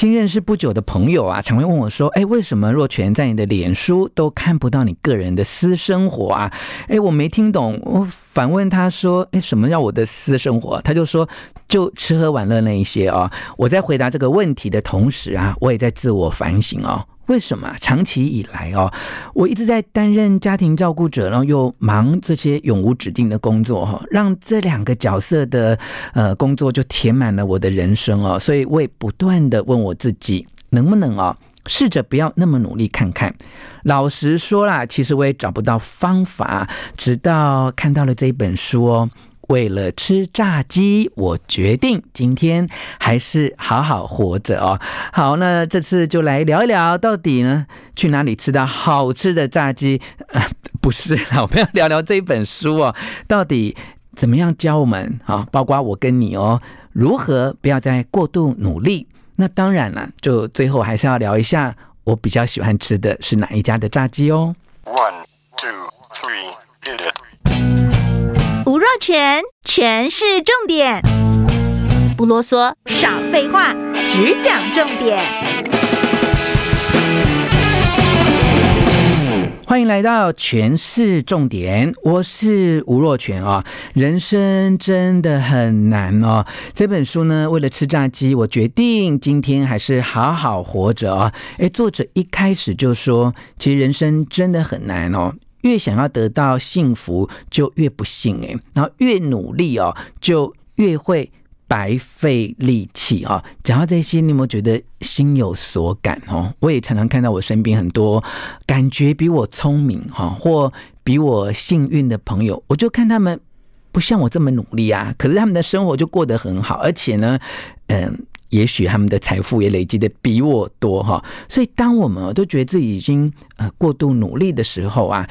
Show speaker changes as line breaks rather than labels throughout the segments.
新认识不久的朋友啊，常会问我说：“哎，为什么若泉在你的脸书都看不到你个人的私生活啊？”哎，我没听懂，我反问他说：“哎，什么叫我的私生活？”他就说：“就吃喝玩乐那一些啊。”我在回答这个问题的同时啊，我也在自我反省哦。为什么长期以来哦，我一直在担任家庭照顾者，然后又忙这些永无止境的工作哈，让这两个角色的呃工作就填满了我的人生哦，所以我也不断的问我自己，能不能哦，试着不要那么努力看看。老实说啦，其实我也找不到方法，直到看到了这一本书哦。为了吃炸鸡，我决定今天还是好好活着哦。好，那这次就来聊一聊，到底呢去哪里吃到好吃的炸鸡？呃，不是啦，我们要聊聊这本书哦，到底怎么样教我们啊？包括我跟你哦，如何不要再过度努力？那当然了，就最后还是要聊一下我比较喜欢吃的是哪一家的炸鸡哦。One, two, three, hit it.
全全是，重点，不啰嗦，少废话，只讲重点。
欢迎来到权式重点，我是吴若权啊。人生真的很难哦。这本书呢，为了吃炸鸡，我决定今天还是好好活着啊。诶，作者一开始就说，其实人生真的很难哦。越想要得到幸福，就越不幸诶，然后越努力哦，就越会白费力气啊！讲到这些，你有没有觉得心有所感哦？我也常常看到我身边很多感觉比我聪明哈，或比我幸运的朋友，我就看他们不像我这么努力啊，可是他们的生活就过得很好，而且呢，嗯。也许他们的财富也累积的比我多哈，所以当我们都觉得自己已经呃过度努力的时候啊，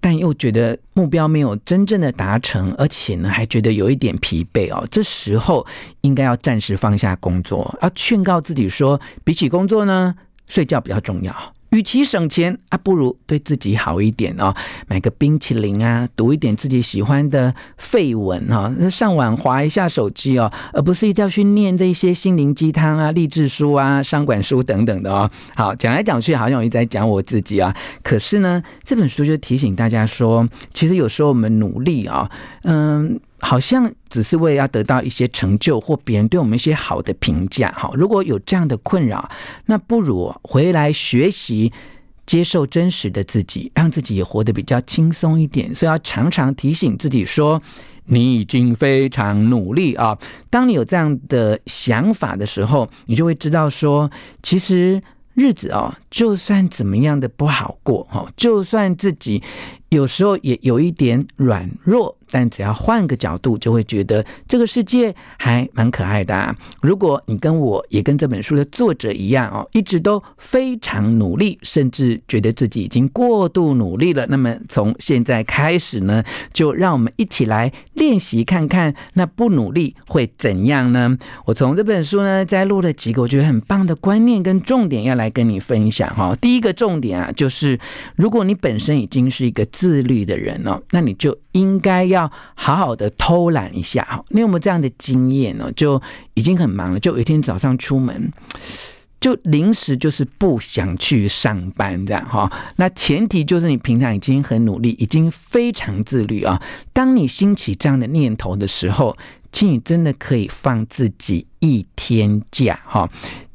但又觉得目标没有真正的达成，而且呢还觉得有一点疲惫哦，这时候应该要暂时放下工作，要劝告自己说，比起工作呢，睡觉比较重要。与其省钱啊，不如对自己好一点哦，买个冰淇淋啊，读一点自己喜欢的废文哈，上网滑一下手机哦，而不是一定要去念这些心灵鸡汤啊、励志书啊、商管书等等的哦。好，讲来讲去，好像我一直在讲我自己啊。可是呢，这本书就提醒大家说，其实有时候我们努力啊，嗯。好像只是为了要得到一些成就或别人对我们一些好的评价，哈。如果有这样的困扰，那不如回来学习，接受真实的自己，让自己也活得比较轻松一点。所以要常常提醒自己说，你已经非常努力啊。当你有这样的想法的时候，你就会知道说，其实日子哦，就算怎么样的不好过，哈，就算自己有时候也有一点软弱。但只要换个角度，就会觉得这个世界还蛮可爱的啊。如果你跟我也跟这本书的作者一样哦，一直都非常努力，甚至觉得自己已经过度努力了，那么从现在开始呢，就让我们一起来练习看看，那不努力会怎样呢？我从这本书呢，摘录了几个我觉得很棒的观念跟重点要来跟你分享哈。第一个重点啊，就是如果你本身已经是一个自律的人哦，那你就应该要。好好的偷懒一下哈，你有没有这样的经验呢？就已经很忙了，就有一天早上出门，就临时就是不想去上班这样哈。那前提就是你平常已经很努力，已经非常自律啊。当你兴起这样的念头的时候，请你真的可以放自己一天假哈。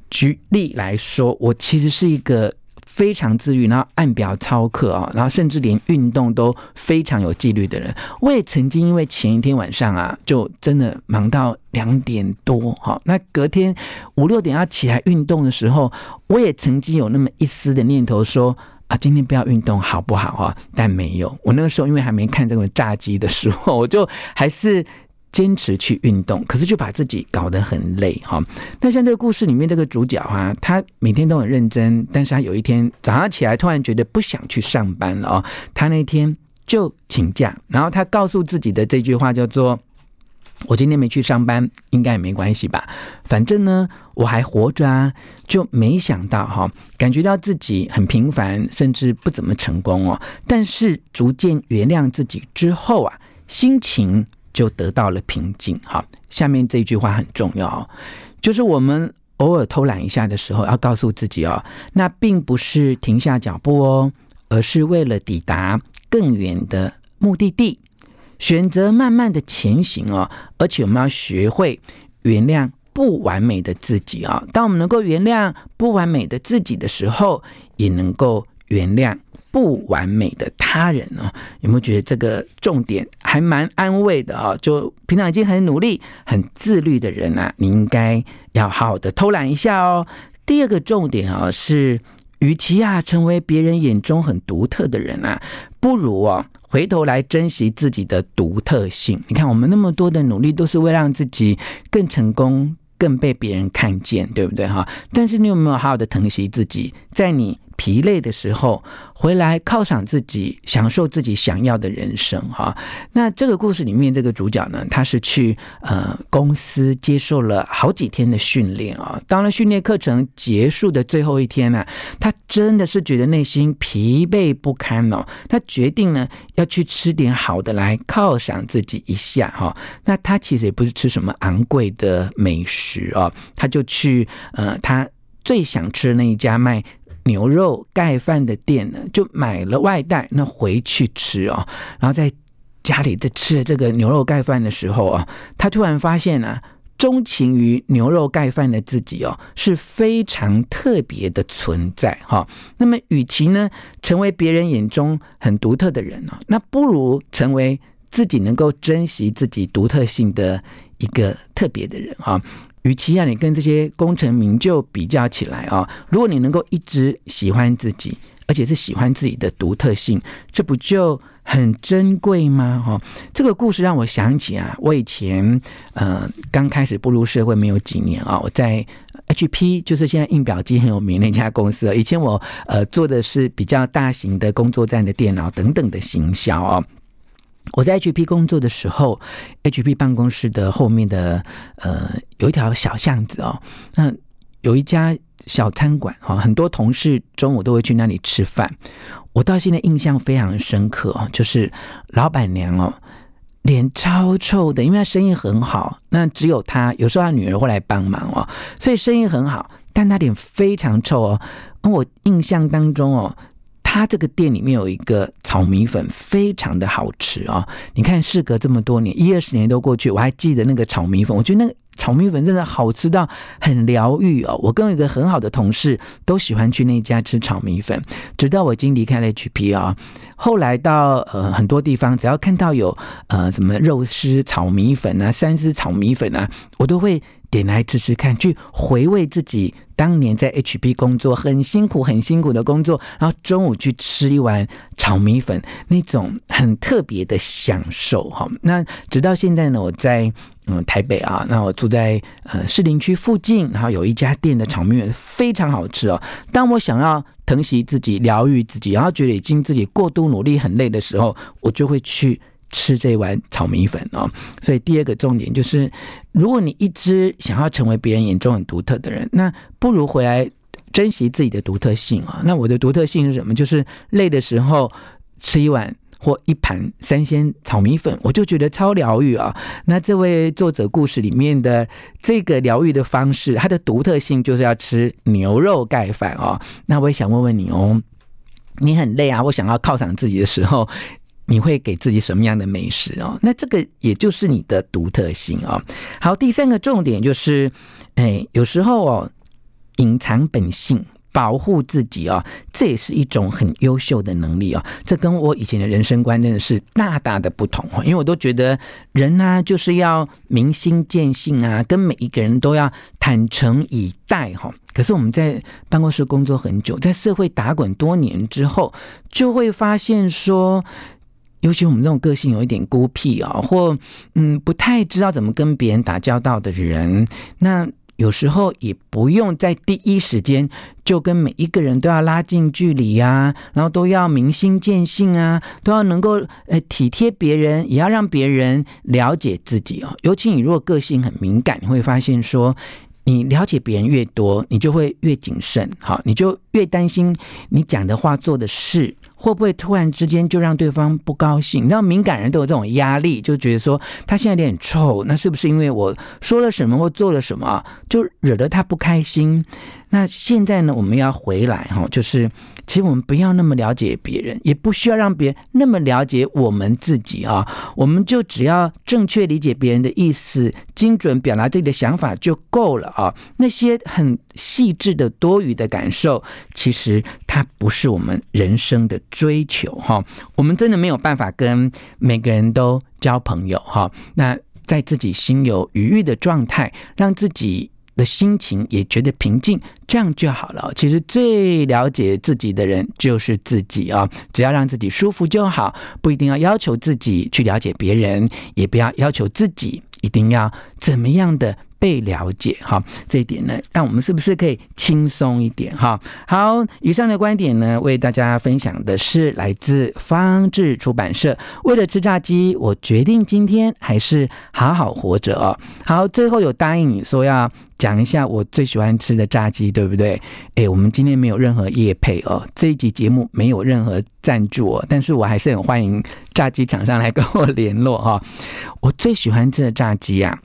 举例来说，我其实是一个。非常自律，然后按表操课啊，然后甚至连运动都非常有纪律的人。我也曾经因为前一天晚上啊，就真的忙到两点多哈，那隔天五六点要起来运动的时候，我也曾经有那么一丝的念头说啊，今天不要运动好不好啊？但没有，我那个时候因为还没看这个炸鸡的时候，我就还是。坚持去运动，可是就把自己搞得很累哈。那像这个故事里面这个主角啊，他每天都很认真，但是他有一天早上起来突然觉得不想去上班了哦，他那天就请假，然后他告诉自己的这句话叫做：“我今天没去上班，应该也没关系吧，反正呢我还活着啊。”就没想到哈，感觉到自己很平凡，甚至不怎么成功哦。但是逐渐原谅自己之后啊，心情。就得到了平静。好，下面这句话很重要，就是我们偶尔偷懒一下的时候，要告诉自己哦，那并不是停下脚步哦，而是为了抵达更远的目的地，选择慢慢的前行哦。而且我们要学会原谅不完美的自己啊。当我们能够原谅不完美的自己的时候，也能够原谅。不完美的他人哦，有没有觉得这个重点还蛮安慰的啊？就平常已经很努力、很自律的人啊，你应该要好好的偷懒一下哦。第二个重点啊是，与其啊成为别人眼中很独特的人啊，不如啊回头来珍惜自己的独特性。你看，我们那么多的努力，都是为让自己更成功、更被别人看见，对不对哈？但是你有没有好好的疼惜自己，在你疲累的时候，回来犒赏自己，享受自己想要的人生哈。那这个故事里面，这个主角呢，他是去呃公司接受了好几天的训练啊。当了训练课程结束的最后一天呢，他真的是觉得内心疲惫不堪哦。他决定呢要去吃点好的来犒赏自己一下哈。那他其实也不是吃什么昂贵的美食哦，他就去呃他最想吃的那一家卖。牛肉盖饭的店呢，就买了外带，那回去吃哦。然后在家里在吃这个牛肉盖饭的时候啊，他突然发现啊，钟情于牛肉盖饭的自己哦，是非常特别的存在哈。那么，与其呢成为别人眼中很独特的人哦，那不如成为自己能够珍惜自己独特性的一个特别的人哈。与其让你跟这些功成名就比较起来啊，如果你能够一直喜欢自己，而且是喜欢自己的独特性，这不就很珍贵吗？哈，这个故事让我想起啊，我以前呃刚开始步入社会没有几年啊，我在 HP，就是现在印表机很有名那家公司。以前我呃做的是比较大型的工作站的电脑等等的行销啊。我在 HP 工作的时候，HP 办公室的后面的呃有一条小巷子哦，那有一家小餐馆哈，很多同事中午都会去那里吃饭。我到现在印象非常深刻哦，就是老板娘哦脸超臭的，因为她生意很好，那只有她有时候她女儿会来帮忙哦，所以生意很好，但她脸非常臭哦。我印象当中哦。他这个店里面有一个炒米粉，非常的好吃啊、哦！你看，事隔这么多年，一二十年都过去，我还记得那个炒米粉。我觉得那个炒米粉真的好吃到很疗愈哦。我跟一个很好的同事都喜欢去那家吃炒米粉，直到我已经离开了 HP 啊、后来到呃很多地方，只要看到有呃什么肉丝炒米粉啊、三丝炒米粉啊，我都会。点来吃吃看，去回味自己当年在 HP 工作很辛苦、很辛苦的工作，然后中午去吃一碗炒米粉，那种很特别的享受哈。那直到现在呢，我在嗯台北啊，那我住在呃士林区附近，然后有一家店的炒米粉非常好吃哦。当我想要疼惜自己、疗愈自己，然后觉得已经自己过度努力很累的时候，我就会去。吃这碗炒米粉哦，所以第二个重点就是，如果你一直想要成为别人眼中很独特的人，那不如回来珍惜自己的独特性啊。那我的独特性是什么？就是累的时候吃一碗或一盘三鲜炒米粉，我就觉得超疗愈啊。那这位作者故事里面的这个疗愈的方式，它的独特性就是要吃牛肉盖饭哦。那我也想问问你哦，你很累啊，我想要犒赏自己的时候。你会给自己什么样的美食哦？那这个也就是你的独特性哦。好，第三个重点就是，哎，有时候哦，隐藏本性，保护自己哦，这也是一种很优秀的能力哦。这跟我以前的人生观真的是大大的不同哦。因为我都觉得人呢，就是要明心见性啊，跟每一个人都要坦诚以待哈。可是我们在办公室工作很久，在社会打滚多年之后，就会发现说。尤其我们这种个性有一点孤僻啊，或嗯不太知道怎么跟别人打交道的人，那有时候也不用在第一时间就跟每一个人都要拉近距离呀，然后都要明心见性啊，都要能够呃体贴别人，也要让别人了解自己哦。尤其你如果个性很敏感，你会发现说，你了解别人越多，你就会越谨慎，好，你就越担心你讲的话、做的事。会不会突然之间就让对方不高兴？你知道敏感人都有这种压力，就觉得说他现在有点臭，那是不是因为我说了什么或做了什么，就惹得他不开心？那现在呢，我们要回来哈，就是其实我们不要那么了解别人，也不需要让别人那么了解我们自己啊。我们就只要正确理解别人的意思，精准表达自己的想法就够了啊。那些很细致的多余的感受，其实它不是我们人生的追求哈。我们真的没有办法跟每个人都交朋友哈。那在自己心有余裕的状态，让自己。的心情也觉得平静，这样就好了。其实最了解自己的人就是自己啊，只要让自己舒服就好，不一定要要求自己去了解别人，也不要要求自己一定要怎么样的。被了解哈，这一点呢，让我们是不是可以轻松一点哈？好，以上的观点呢，为大家分享的是来自方志出版社。为了吃炸鸡，我决定今天还是好好活着哦。好，最后有答应你说要讲一下我最喜欢吃的炸鸡，对不对？诶，我们今天没有任何业配哦，这一集节目没有任何赞助哦，但是我还是很欢迎炸鸡厂商来跟我联络哈。我最喜欢吃的炸鸡呀。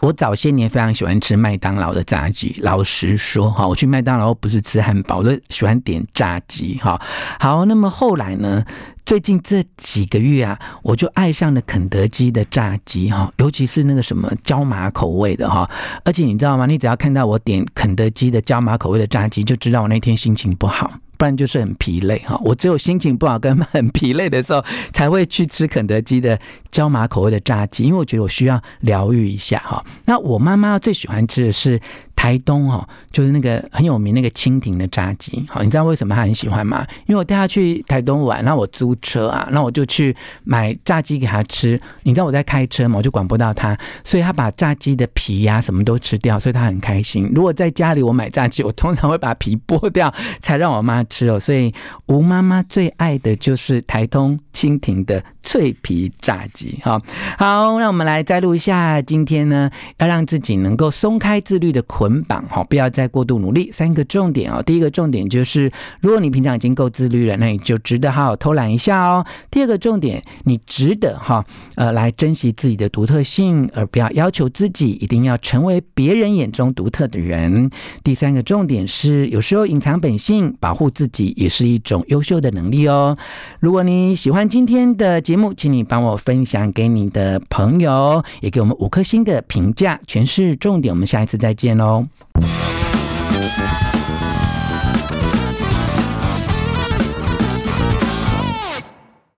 我早些年非常喜欢吃麦当劳的炸鸡，老实说哈，我去麦当劳不是吃汉堡，我都喜欢点炸鸡哈。好，那么后来呢，最近这几个月啊，我就爱上了肯德基的炸鸡哈，尤其是那个什么椒麻口味的哈。而且你知道吗？你只要看到我点肯德基的椒麻口味的炸鸡，就知道我那天心情不好。不然就是很疲累哈，我只有心情不好跟很疲累的时候，才会去吃肯德基的椒麻口味的炸鸡，因为我觉得我需要疗愈一下哈。那我妈妈最喜欢吃的是。台东哦，就是那个很有名那个蜻蜓的炸鸡，好，你知道为什么他很喜欢吗？因为我带他去台东玩，然后我租车啊，那我就去买炸鸡给他吃。你知道我在开车嘛，我就管不到他，所以他把炸鸡的皮呀什么都吃掉，所以他很开心。如果在家里我买炸鸡，我通常会把皮剥掉才让我妈吃哦。所以吴妈妈最爱的就是台东蜻蜓的脆皮炸鸡。好，好，让我们来再录一下，今天呢要让自己能够松开自律的捆。绑好，不要再过度努力。三个重点哦，第一个重点就是，如果你平常已经够自律了，那你就值得好好偷懒一下哦。第二个重点，你值得哈呃来珍惜自己的独特性，而不要要求自己一定要成为别人眼中独特的人。第三个重点是，有时候隐藏本性，保护自己也是一种优秀的能力哦。如果你喜欢今天的节目，请你帮我分享给你的朋友，也给我们五颗星的评价。全是重点，我们下一次再见喽。